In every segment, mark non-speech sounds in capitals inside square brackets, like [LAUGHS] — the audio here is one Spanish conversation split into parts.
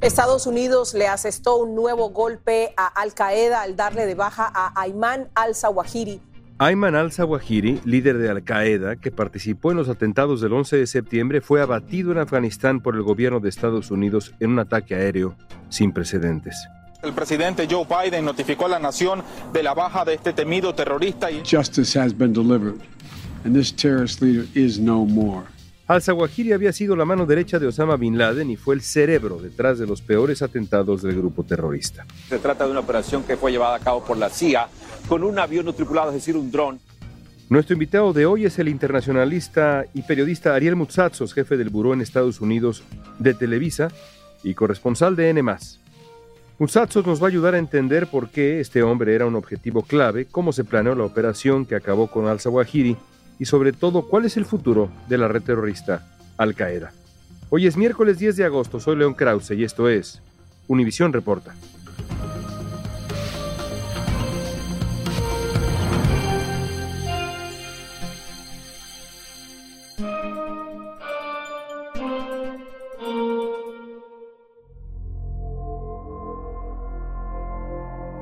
Estados Unidos le asestó un nuevo golpe a Al Qaeda al darle de baja a Ayman al-Zawahiri. Ayman al-Zawahiri, líder de Al Qaeda, que participó en los atentados del 11 de septiembre, fue abatido en Afganistán por el gobierno de Estados Unidos en un ataque aéreo sin precedentes. El presidente Joe Biden notificó a la nación de la baja de este temido terrorista y Justice has been delivered, and this terrorist leader is no more. Al-Zawahiri había sido la mano derecha de Osama Bin Laden y fue el cerebro detrás de los peores atentados del grupo terrorista. Se trata de una operación que fue llevada a cabo por la CIA con un avión no tripulado, es decir, un dron. Nuestro invitado de hoy es el internacionalista y periodista Ariel Mutsatsos, jefe del buró en Estados Unidos de Televisa y corresponsal de N+. Mutsatsos nos va a ayudar a entender por qué este hombre era un objetivo clave, cómo se planeó la operación que acabó con al-Zawahiri y sobre todo cuál es el futuro de la red terrorista Al Qaeda. Hoy es miércoles 10 de agosto, soy León Krause y esto es Univisión Reporta.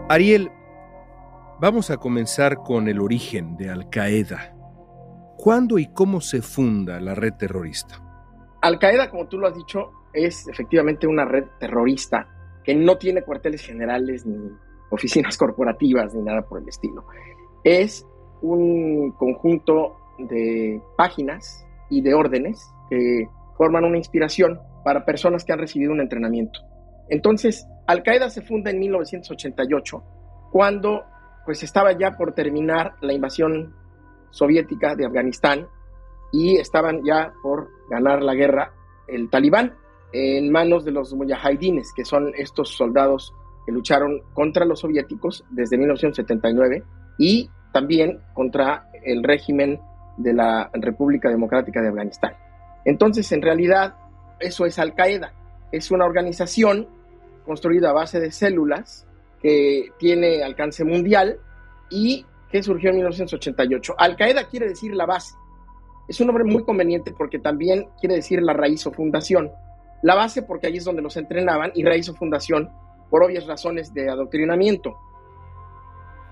Ariel, vamos a comenzar con el origen de Al Qaeda. ¿Cuándo y cómo se funda la red terrorista? Al Qaeda, como tú lo has dicho, es efectivamente una red terrorista que no tiene cuarteles generales ni oficinas [LAUGHS] corporativas ni nada por el estilo. Es un conjunto de páginas y de órdenes que forman una inspiración para personas que han recibido un entrenamiento. Entonces, Al Qaeda se funda en 1988, cuando pues estaba ya por terminar la invasión soviética de Afganistán y estaban ya por ganar la guerra el talibán en manos de los mujahidines, que son estos soldados que lucharon contra los soviéticos desde 1979 y también contra el régimen de la República Democrática de Afganistán. Entonces, en realidad, eso es Al Qaeda. Es una organización construida a base de células que tiene alcance mundial y que surgió en 1988. Al Qaeda quiere decir la base. Es un nombre muy conveniente porque también quiere decir la raíz o fundación. La base porque ahí es donde los entrenaban y raíz o fundación por obvias razones de adoctrinamiento.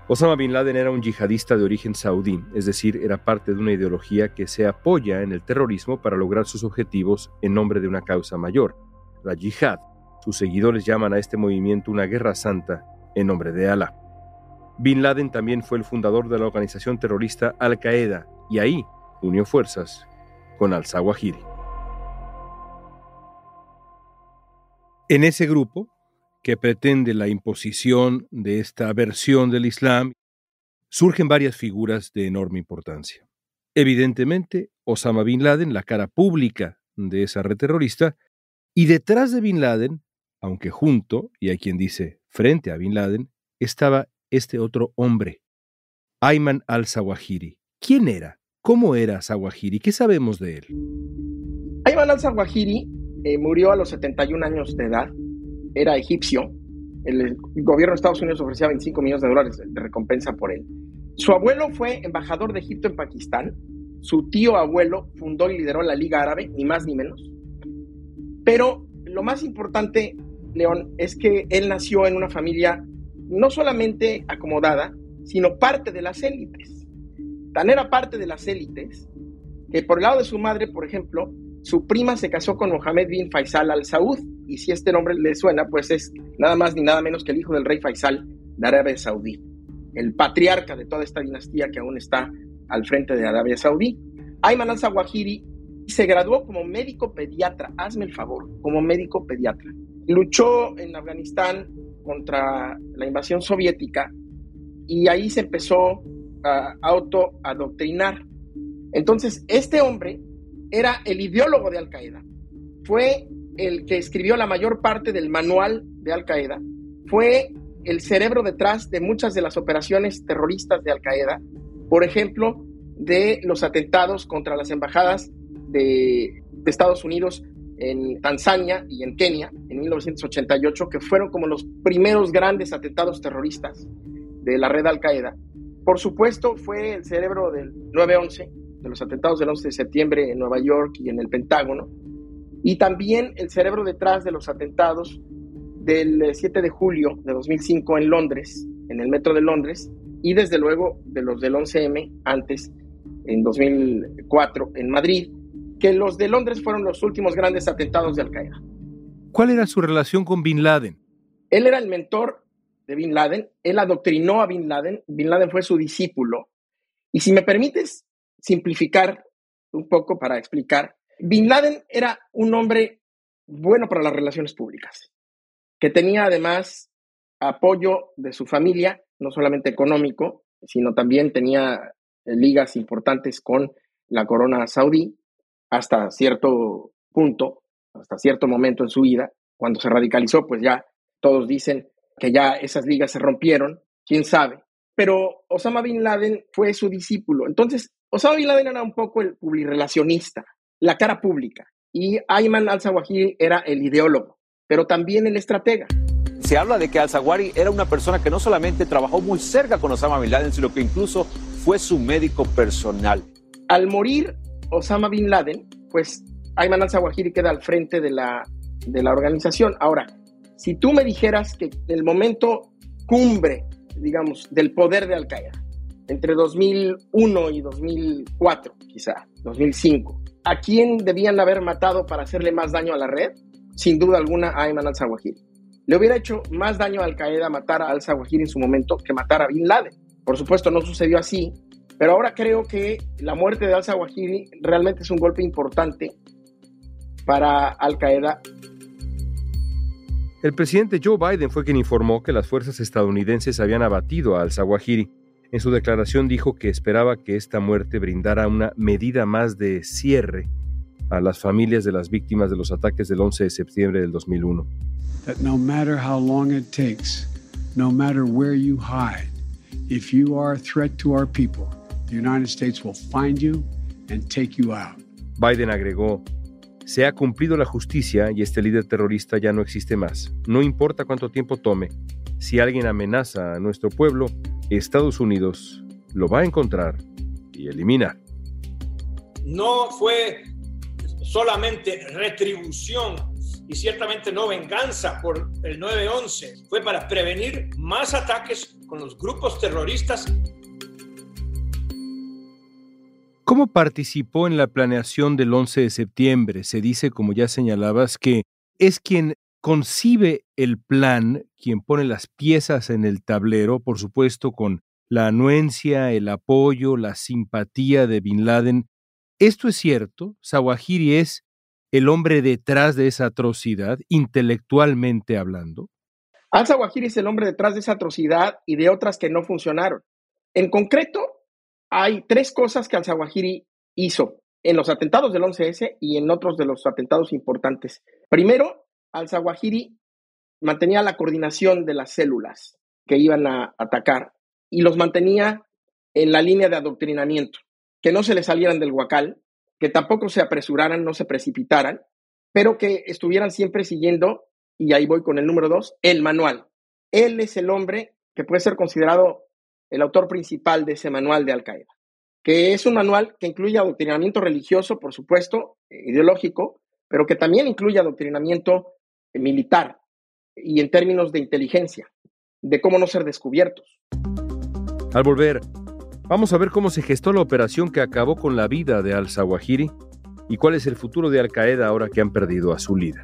Osama Bin Laden era un yihadista de origen saudí, es decir, era parte de una ideología que se apoya en el terrorismo para lograr sus objetivos en nombre de una causa mayor, la yihad. Sus seguidores llaman a este movimiento una guerra santa en nombre de Alá. Bin Laden también fue el fundador de la organización terrorista Al Qaeda y ahí unió fuerzas con al-Zawahiri. En ese grupo, que pretende la imposición de esta versión del Islam, surgen varias figuras de enorme importancia. Evidentemente, Osama Bin Laden, la cara pública de esa red terrorista, y detrás de Bin Laden, aunque junto, y hay quien dice frente a Bin Laden, estaba este otro hombre, Ayman al-Zawahiri. ¿Quién era? ¿Cómo era Zawahiri? ¿Qué sabemos de él? Ayman al-Zawahiri eh, murió a los 71 años de edad, era egipcio, el gobierno de Estados Unidos ofrecía 25 millones de dólares de recompensa por él. Su abuelo fue embajador de Egipto en Pakistán, su tío abuelo fundó y lideró la Liga Árabe, ni más ni menos. Pero lo más importante, León, es que él nació en una familia no solamente acomodada, sino parte de las élites. Tan era parte de las élites que por el lado de su madre, por ejemplo, su prima se casó con Mohammed bin Faisal al Saud, y si este nombre le suena, pues es nada más ni nada menos que el hijo del rey Faisal de Arabia Saudí, el patriarca de toda esta dinastía que aún está al frente de Arabia Saudí. Ayman al-Zawahiri se graduó como médico pediatra, hazme el favor, como médico pediatra. Luchó en Afganistán contra la invasión soviética y ahí se empezó a autoadoctrinar. Entonces, este hombre era el ideólogo de Al Qaeda. Fue el que escribió la mayor parte del manual de Al Qaeda. Fue el cerebro detrás de muchas de las operaciones terroristas de Al Qaeda. Por ejemplo, de los atentados contra las embajadas de, de Estados Unidos en Tanzania y en Kenia en 1988, que fueron como los primeros grandes atentados terroristas de la red Al Qaeda. Por supuesto, fue el cerebro del 9-11, de los atentados del 11 de septiembre en Nueva York y en el Pentágono, y también el cerebro detrás de los atentados del 7 de julio de 2005 en Londres, en el metro de Londres, y desde luego de los del 11M antes, en 2004, en Madrid, que los de Londres fueron los últimos grandes atentados de Al Qaeda. ¿Cuál era su relación con Bin Laden? Él era el mentor de Bin Laden, él adoctrinó a Bin Laden, Bin Laden fue su discípulo. Y si me permites simplificar un poco para explicar, Bin Laden era un hombre bueno para las relaciones públicas, que tenía además apoyo de su familia, no solamente económico, sino también tenía ligas importantes con la corona saudí hasta cierto punto, hasta cierto momento en su vida. Cuando se radicalizó, pues ya todos dicen que ya esas ligas se rompieron, quién sabe. Pero Osama Bin Laden fue su discípulo. Entonces, Osama Bin Laden era un poco el publirelacionista, la cara pública. Y Ayman al-Zawahiri era el ideólogo, pero también el estratega. Se habla de que al-Zawahiri era una persona que no solamente trabajó muy cerca con Osama Bin Laden, sino que incluso fue su médico personal. Al morir Osama Bin Laden, pues Ayman al-Zawahiri queda al frente de la, de la organización. Ahora, si tú me dijeras que el momento cumbre, digamos, del poder de Al-Qaeda, entre 2001 y 2004, quizá, 2005, ¿a quién debían haber matado para hacerle más daño a la red? Sin duda alguna a Ayman al-Zawahiri. Le hubiera hecho más daño a Al-Qaeda matar a al-Zawahiri en su momento que matar a Bin Laden. Por supuesto, no sucedió así, pero ahora creo que la muerte de al-Zawahiri realmente es un golpe importante para Al-Qaeda el presidente Joe Biden fue quien informó que las fuerzas estadounidenses habían abatido a al-Zawahiri. En su declaración dijo que esperaba que esta muerte brindara una medida más de cierre a las familias de las víctimas de los ataques del 11 de septiembre del 2001. That no matter how long it takes, no matter where you hide, if you are a threat to our people, the United States will find you and take you out. Biden agregó, se ha cumplido la justicia y este líder terrorista ya no existe más. No importa cuánto tiempo tome, si alguien amenaza a nuestro pueblo, Estados Unidos lo va a encontrar y eliminar. No fue solamente retribución y ciertamente no venganza por el 9-11, fue para prevenir más ataques con los grupos terroristas ¿Cómo participó en la planeación del 11 de septiembre? Se dice, como ya señalabas, que es quien concibe el plan, quien pone las piezas en el tablero, por supuesto con la anuencia, el apoyo, la simpatía de Bin Laden. ¿Esto es cierto? ¿Zawahiri es el hombre detrás de esa atrocidad, intelectualmente hablando? Al-Zawahiri es el hombre detrás de esa atrocidad y de otras que no funcionaron. En concreto, hay tres cosas que al-Zawahiri hizo en los atentados del 11S y en otros de los atentados importantes. Primero, al-Zawahiri mantenía la coordinación de las células que iban a atacar y los mantenía en la línea de adoctrinamiento, que no se les salieran del huacal, que tampoco se apresuraran, no se precipitaran, pero que estuvieran siempre siguiendo, y ahí voy con el número dos, el manual. Él es el hombre que puede ser considerado el autor principal de ese manual de Al-Qaeda, que es un manual que incluye adoctrinamiento religioso, por supuesto, eh, ideológico, pero que también incluye adoctrinamiento militar y en términos de inteligencia, de cómo no ser descubiertos. Al volver, vamos a ver cómo se gestó la operación que acabó con la vida de al-Zawahiri y cuál es el futuro de Al-Qaeda ahora que han perdido a su líder.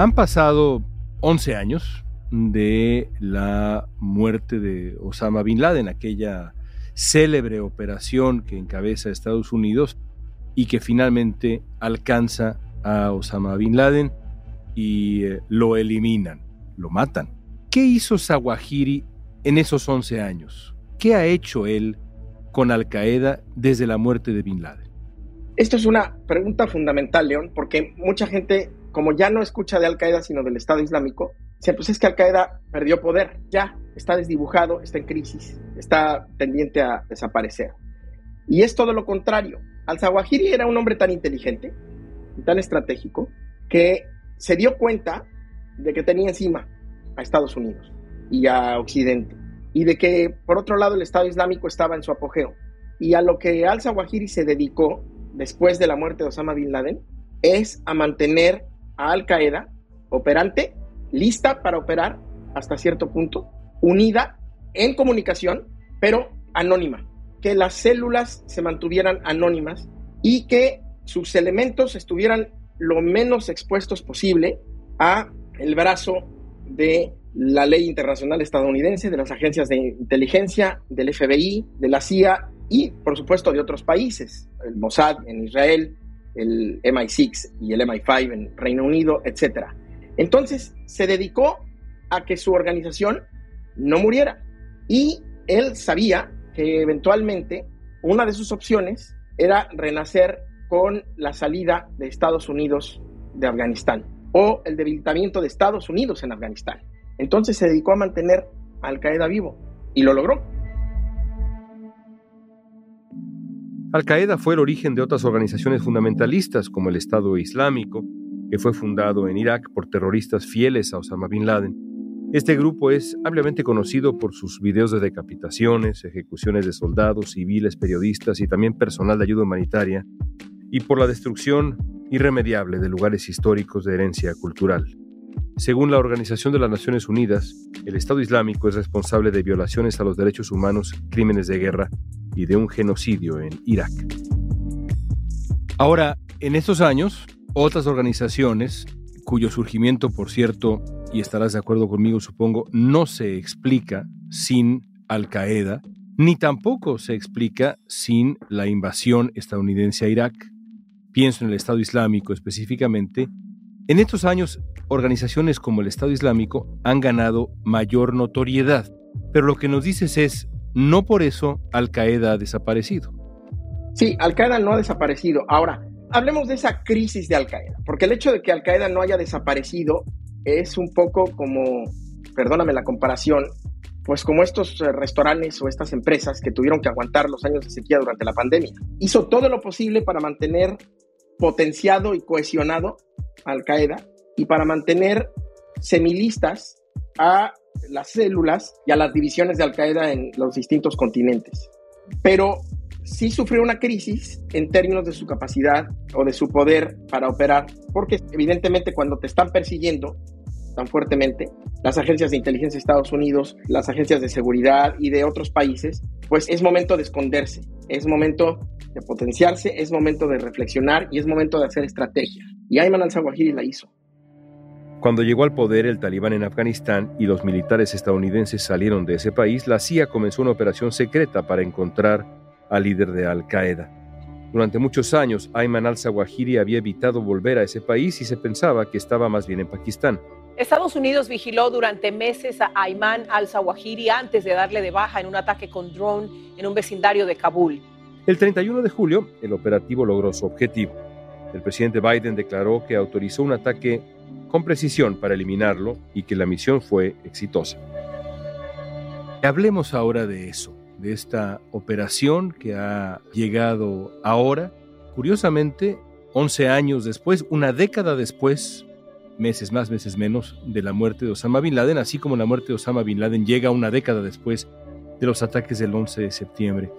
Han pasado 11 años de la muerte de Osama Bin Laden, aquella célebre operación que encabeza Estados Unidos y que finalmente alcanza a Osama Bin Laden y eh, lo eliminan, lo matan. ¿Qué hizo Zawahiri en esos 11 años? ¿Qué ha hecho él con Al Qaeda desde la muerte de Bin Laden? Esto es una pregunta fundamental, León, porque mucha gente como ya no escucha de Al Qaeda, sino del Estado Islámico, dice, pues es que Al Qaeda perdió poder, ya está desdibujado, está en crisis, está tendiente a desaparecer. Y es todo lo contrario. Al-Zawahiri era un hombre tan inteligente y tan estratégico que se dio cuenta de que tenía encima a Estados Unidos y a Occidente y de que por otro lado el Estado Islámico estaba en su apogeo. Y a lo que Al-Zawahiri se dedicó después de la muerte de Osama Bin Laden es a mantener Al Qaeda operante, lista para operar hasta cierto punto, unida en comunicación, pero anónima, que las células se mantuvieran anónimas y que sus elementos estuvieran lo menos expuestos posible a el brazo de la ley internacional estadounidense, de las agencias de inteligencia, del FBI, de la CIA y, por supuesto, de otros países, el Mossad en Israel, el MI6 y el MI5 en Reino Unido, etc. Entonces se dedicó a que su organización no muriera y él sabía que eventualmente una de sus opciones era renacer con la salida de Estados Unidos de Afganistán o el debilitamiento de Estados Unidos en Afganistán. Entonces se dedicó a mantener Al Qaeda vivo y lo logró. Al-Qaeda fue el origen de otras organizaciones fundamentalistas como el Estado Islámico, que fue fundado en Irak por terroristas fieles a Osama Bin Laden. Este grupo es ampliamente conocido por sus videos de decapitaciones, ejecuciones de soldados, civiles, periodistas y también personal de ayuda humanitaria, y por la destrucción irremediable de lugares históricos de herencia cultural. Según la Organización de las Naciones Unidas, el Estado Islámico es responsable de violaciones a los derechos humanos, crímenes de guerra y de un genocidio en Irak. Ahora, en estos años, otras organizaciones, cuyo surgimiento, por cierto, y estarás de acuerdo conmigo, supongo, no se explica sin Al Qaeda, ni tampoco se explica sin la invasión estadounidense a Irak, pienso en el Estado Islámico específicamente, en estos años organizaciones como el Estado Islámico han ganado mayor notoriedad, pero lo que nos dices es, no por eso Al Qaeda ha desaparecido. Sí, Al Qaeda no ha desaparecido. Ahora, hablemos de esa crisis de Al Qaeda, porque el hecho de que Al Qaeda no haya desaparecido es un poco como, perdóname la comparación, pues como estos eh, restaurantes o estas empresas que tuvieron que aguantar los años de sequía durante la pandemia. Hizo todo lo posible para mantener potenciado y cohesionado Al Qaeda y para mantener semilistas a las células y a las divisiones de Al Qaeda en los distintos continentes. Pero sí sufrió una crisis en términos de su capacidad o de su poder para operar, porque evidentemente cuando te están persiguiendo tan fuertemente, las agencias de inteligencia de Estados Unidos, las agencias de seguridad y de otros países, pues es momento de esconderse, es momento de potenciarse, es momento de reflexionar y es momento de hacer estrategia. Y Ayman al-Zawahiri la hizo. Cuando llegó al poder el talibán en Afganistán y los militares estadounidenses salieron de ese país, la CIA comenzó una operación secreta para encontrar al líder de Al-Qaeda. Durante muchos años, Ayman al-Zawahiri había evitado volver a ese país y se pensaba que estaba más bien en Pakistán. Estados Unidos vigiló durante meses a Ayman al-Zawahiri antes de darle de baja en un ataque con drone en un vecindario de Kabul. El 31 de julio, el operativo logró su objetivo. El presidente Biden declaró que autorizó un ataque con precisión para eliminarlo y que la misión fue exitosa. Hablemos ahora de eso, de esta operación que ha llegado ahora, curiosamente, 11 años después, una década después meses más, meses menos, de la muerte de Osama Bin Laden, así como la muerte de Osama Bin Laden llega una década después de los ataques del 11 de septiembre.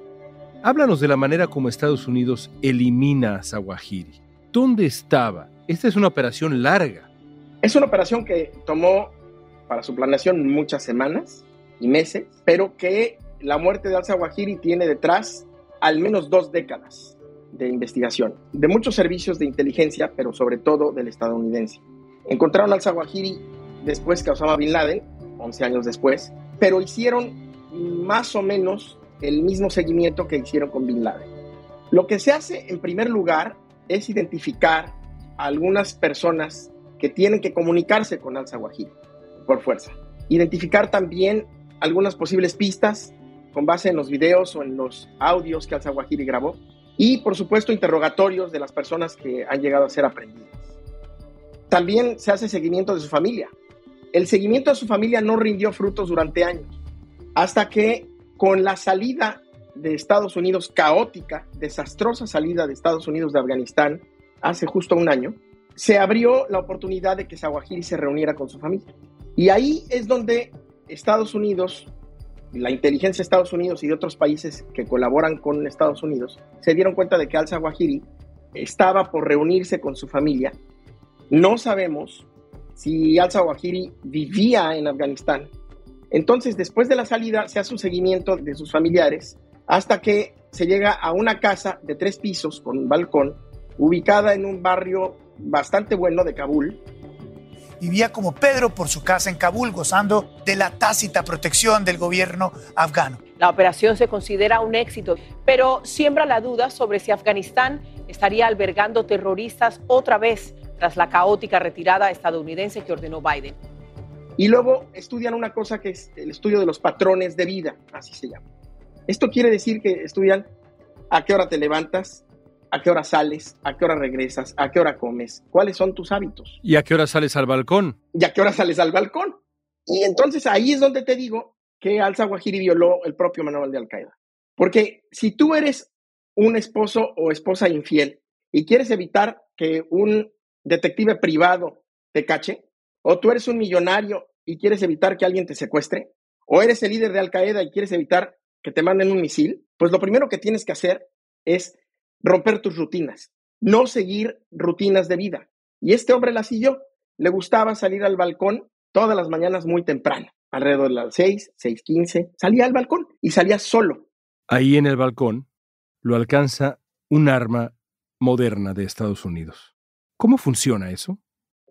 Háblanos de la manera como Estados Unidos elimina a Zawahiri. ¿Dónde estaba? Esta es una operación larga. Es una operación que tomó para su planeación muchas semanas y meses, pero que la muerte de al-Zawahiri tiene detrás al menos dos décadas de investigación, de muchos servicios de inteligencia, pero sobre todo del estadounidense. Encontraron al-Zawahiri después que Osama Bin Laden, 11 años después, pero hicieron más o menos el mismo seguimiento que hicieron con Bin Laden. Lo que se hace en primer lugar es identificar a algunas personas que tienen que comunicarse con al-Zawahiri por fuerza. Identificar también algunas posibles pistas con base en los videos o en los audios que al-Zawahiri grabó y por supuesto interrogatorios de las personas que han llegado a ser aprendidas. También se hace seguimiento de su familia. El seguimiento de su familia no rindió frutos durante años, hasta que con la salida de Estados Unidos caótica, desastrosa salida de Estados Unidos de Afganistán hace justo un año, se abrió la oportunidad de que Zawahiri se reuniera con su familia. Y ahí es donde Estados Unidos, la inteligencia de Estados Unidos y de otros países que colaboran con Estados Unidos, se dieron cuenta de que al-Zawahiri estaba por reunirse con su familia. No sabemos si al-Zawahiri vivía en Afganistán. Entonces, después de la salida, se hace un seguimiento de sus familiares hasta que se llega a una casa de tres pisos con balcón, ubicada en un barrio bastante bueno de Kabul, vivía como Pedro por su casa en Kabul, gozando de la tácita protección del gobierno afgano. La operación se considera un éxito, pero siembra la duda sobre si Afganistán estaría albergando terroristas otra vez tras la caótica retirada estadounidense que ordenó Biden. Y luego estudian una cosa que es el estudio de los patrones de vida, así se llama. Esto quiere decir que estudian a qué hora te levantas, a qué hora sales, a qué hora regresas, a qué hora comes, cuáles son tus hábitos. ¿Y a qué hora sales al balcón? ¿Y a qué hora sales al balcón? Y entonces ahí es donde te digo que al-Zawahiri violó el propio manual de Al-Qaeda. Porque si tú eres un esposo o esposa infiel y quieres evitar que un detective privado te cache, o tú eres un millonario y quieres evitar que alguien te secuestre, o eres el líder de Al-Qaeda y quieres evitar que te manden un misil, pues lo primero que tienes que hacer es romper tus rutinas, no seguir rutinas de vida. Y este hombre la siguió. Le gustaba salir al balcón todas las mañanas muy temprano, alrededor de las 6, 6:15. Salía al balcón y salía solo. Ahí en el balcón lo alcanza un arma moderna de Estados Unidos. ¿Cómo funciona eso?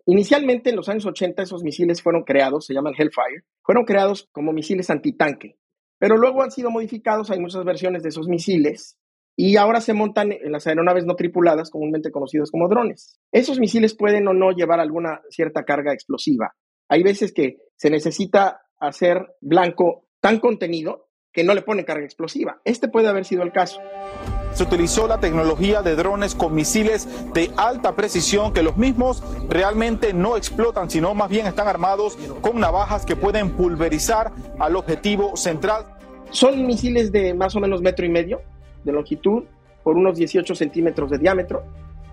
Inicialmente en los años 80 esos misiles fueron creados, se llaman Hellfire, fueron creados como misiles antitanque, pero luego han sido modificados, hay muchas versiones de esos misiles y ahora se montan en las aeronaves no tripuladas, comúnmente conocidas como drones. Esos misiles pueden o no llevar alguna cierta carga explosiva. Hay veces que se necesita hacer blanco tan contenido que no le pone carga explosiva. Este puede haber sido el caso. Se utilizó la tecnología de drones con misiles de alta precisión que los mismos realmente no explotan, sino más bien están armados con navajas que pueden pulverizar al objetivo central. Son misiles de más o menos metro y medio, de longitud por unos 18 centímetros de diámetro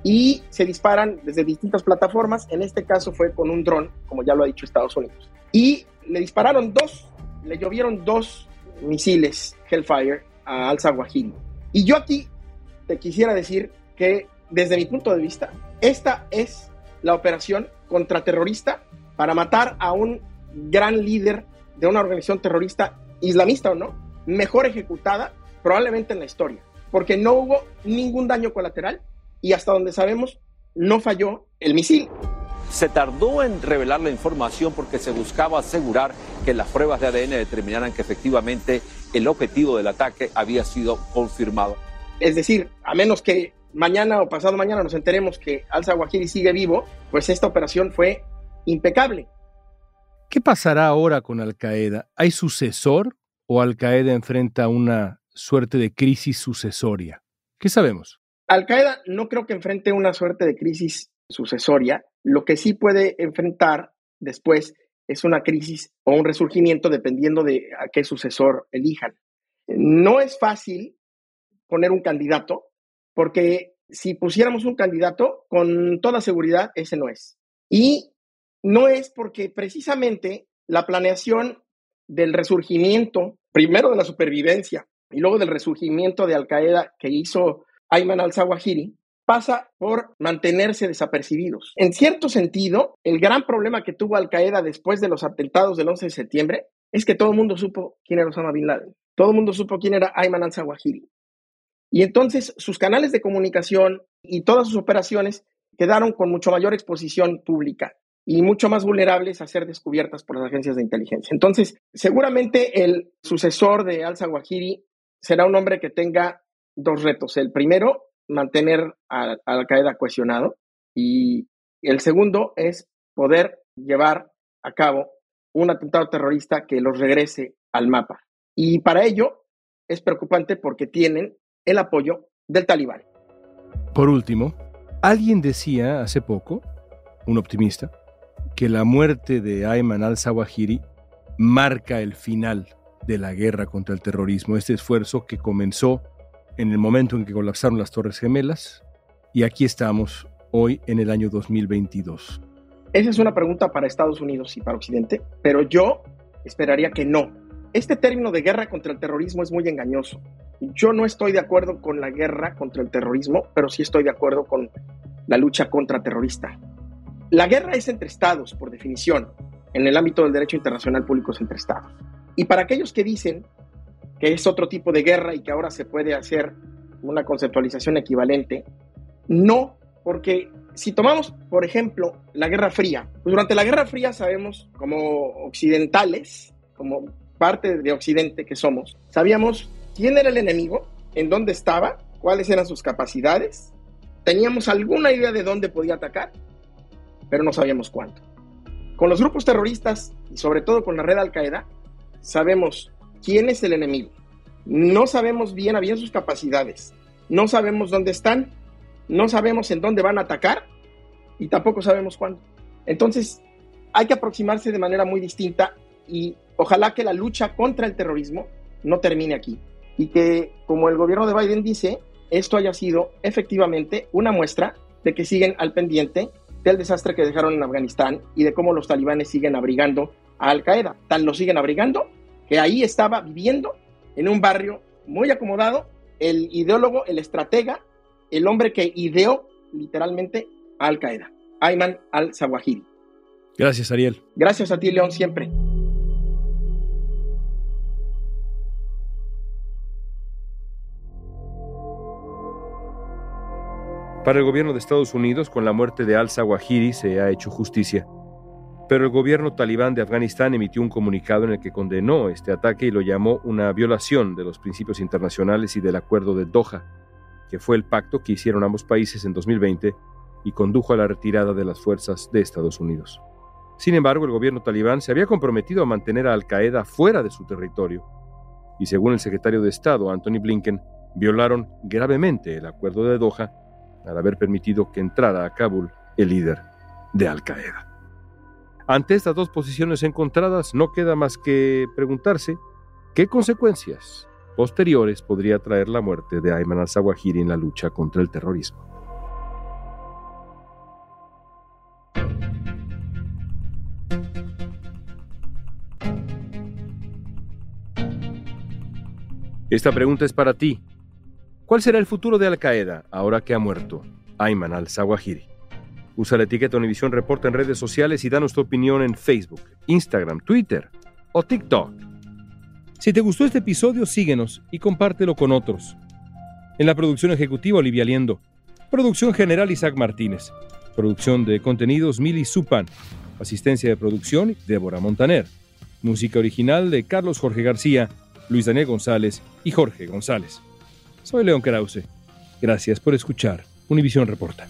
y se disparan desde distintas plataformas. En este caso fue con un dron, como ya lo ha dicho Estados Unidos. Y le dispararon dos, le llovieron dos misiles Hellfire a Al Zawahiri. Y yo aquí te quisiera decir que desde mi punto de vista, esta es la operación contraterrorista para matar a un gran líder de una organización terrorista islamista o no, mejor ejecutada probablemente en la historia, porque no hubo ningún daño colateral y hasta donde sabemos no falló el misil. Se tardó en revelar la información porque se buscaba asegurar que las pruebas de ADN determinaran que efectivamente el objetivo del ataque había sido confirmado. Es decir, a menos que mañana o pasado mañana nos enteremos que Al-Zawahiri sigue vivo, pues esta operación fue impecable. ¿Qué pasará ahora con Al-Qaeda? ¿Hay sucesor o Al-Qaeda enfrenta una suerte de crisis sucesoria? ¿Qué sabemos? Al-Qaeda no creo que enfrente una suerte de crisis sucesoria. Lo que sí puede enfrentar después es una crisis o un resurgimiento dependiendo de a qué sucesor elijan. No es fácil poner un candidato porque si pusiéramos un candidato, con toda seguridad ese no es. Y no es porque precisamente la planeación del resurgimiento, primero de la supervivencia y luego del resurgimiento de Al Qaeda que hizo Ayman al-Zawahiri, pasa por mantenerse desapercibidos. En cierto sentido, el gran problema que tuvo Al Qaeda después de los atentados del 11 de septiembre es que todo el mundo supo quién era Osama Bin Laden. Todo el mundo supo quién era Ayman al-Zawahiri. Y entonces sus canales de comunicación y todas sus operaciones quedaron con mucho mayor exposición pública y mucho más vulnerables a ser descubiertas por las agencias de inteligencia. Entonces, seguramente el sucesor de al-Zawahiri será un hombre que tenga dos retos. El primero, mantener a, Al Qaeda cohesionado y el segundo es poder llevar a cabo un atentado terrorista que los regrese al mapa. Y para ello es preocupante porque tienen el apoyo del talibán. Por último, alguien decía hace poco, un optimista, que la muerte de Ayman al-Zawahiri marca el final de la guerra contra el terrorismo, este esfuerzo que comenzó en el momento en que colapsaron las Torres Gemelas y aquí estamos hoy en el año 2022. Esa es una pregunta para Estados Unidos y para Occidente, pero yo esperaría que no. Este término de guerra contra el terrorismo es muy engañoso. Yo no estoy de acuerdo con la guerra contra el terrorismo, pero sí estoy de acuerdo con la lucha contra terrorista. La guerra es entre estados, por definición, en el ámbito del derecho internacional público entre estados. Y para aquellos que dicen que es otro tipo de guerra y que ahora se puede hacer una conceptualización equivalente. No, porque si tomamos, por ejemplo, la Guerra Fría, pues durante la Guerra Fría sabemos, como occidentales, como parte de Occidente que somos, sabíamos quién era el enemigo, en dónde estaba, cuáles eran sus capacidades, teníamos alguna idea de dónde podía atacar, pero no sabíamos cuánto. Con los grupos terroristas y sobre todo con la red Al Qaeda, sabemos quién es el enemigo. No sabemos bien a bien sus capacidades. No sabemos dónde están. No sabemos en dónde van a atacar. Y tampoco sabemos cuándo. Entonces, hay que aproximarse de manera muy distinta y ojalá que la lucha contra el terrorismo no termine aquí. Y que, como el gobierno de Biden dice, esto haya sido efectivamente una muestra de que siguen al pendiente del desastre que dejaron en Afganistán y de cómo los talibanes siguen abrigando a Al Qaeda. Tan lo siguen abrigando que ahí estaba viviendo en un barrio muy acomodado el ideólogo, el estratega, el hombre que ideó literalmente a Al Qaeda, Ayman al-Zawahiri. Gracias, Ariel. Gracias a ti, León, siempre. Para el gobierno de Estados Unidos, con la muerte de al-Zawahiri se ha hecho justicia. Pero el gobierno talibán de Afganistán emitió un comunicado en el que condenó este ataque y lo llamó una violación de los principios internacionales y del acuerdo de Doha, que fue el pacto que hicieron ambos países en 2020 y condujo a la retirada de las fuerzas de Estados Unidos. Sin embargo, el gobierno talibán se había comprometido a mantener a Al Qaeda fuera de su territorio, y según el secretario de Estado, Anthony Blinken, violaron gravemente el acuerdo de Doha al haber permitido que entrara a Kabul el líder de Al Qaeda. Ante estas dos posiciones encontradas, no queda más que preguntarse qué consecuencias posteriores podría traer la muerte de Ayman al-Zawahiri en la lucha contra el terrorismo. Esta pregunta es para ti. ¿Cuál será el futuro de Al Qaeda ahora que ha muerto Ayman al-Zawahiri? Usa la etiqueta Univisión Reporta en redes sociales y danos tu opinión en Facebook, Instagram, Twitter o TikTok. Si te gustó este episodio, síguenos y compártelo con otros. En la producción ejecutiva, Olivia Liendo. Producción general, Isaac Martínez. Producción de contenidos, Mili Supan. Asistencia de producción, Débora Montaner. Música original de Carlos Jorge García, Luis Daniel González y Jorge González. Soy León Krause. Gracias por escuchar Univisión Reporta.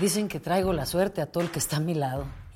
Dicen que traigo la suerte a todo el que está a mi lado.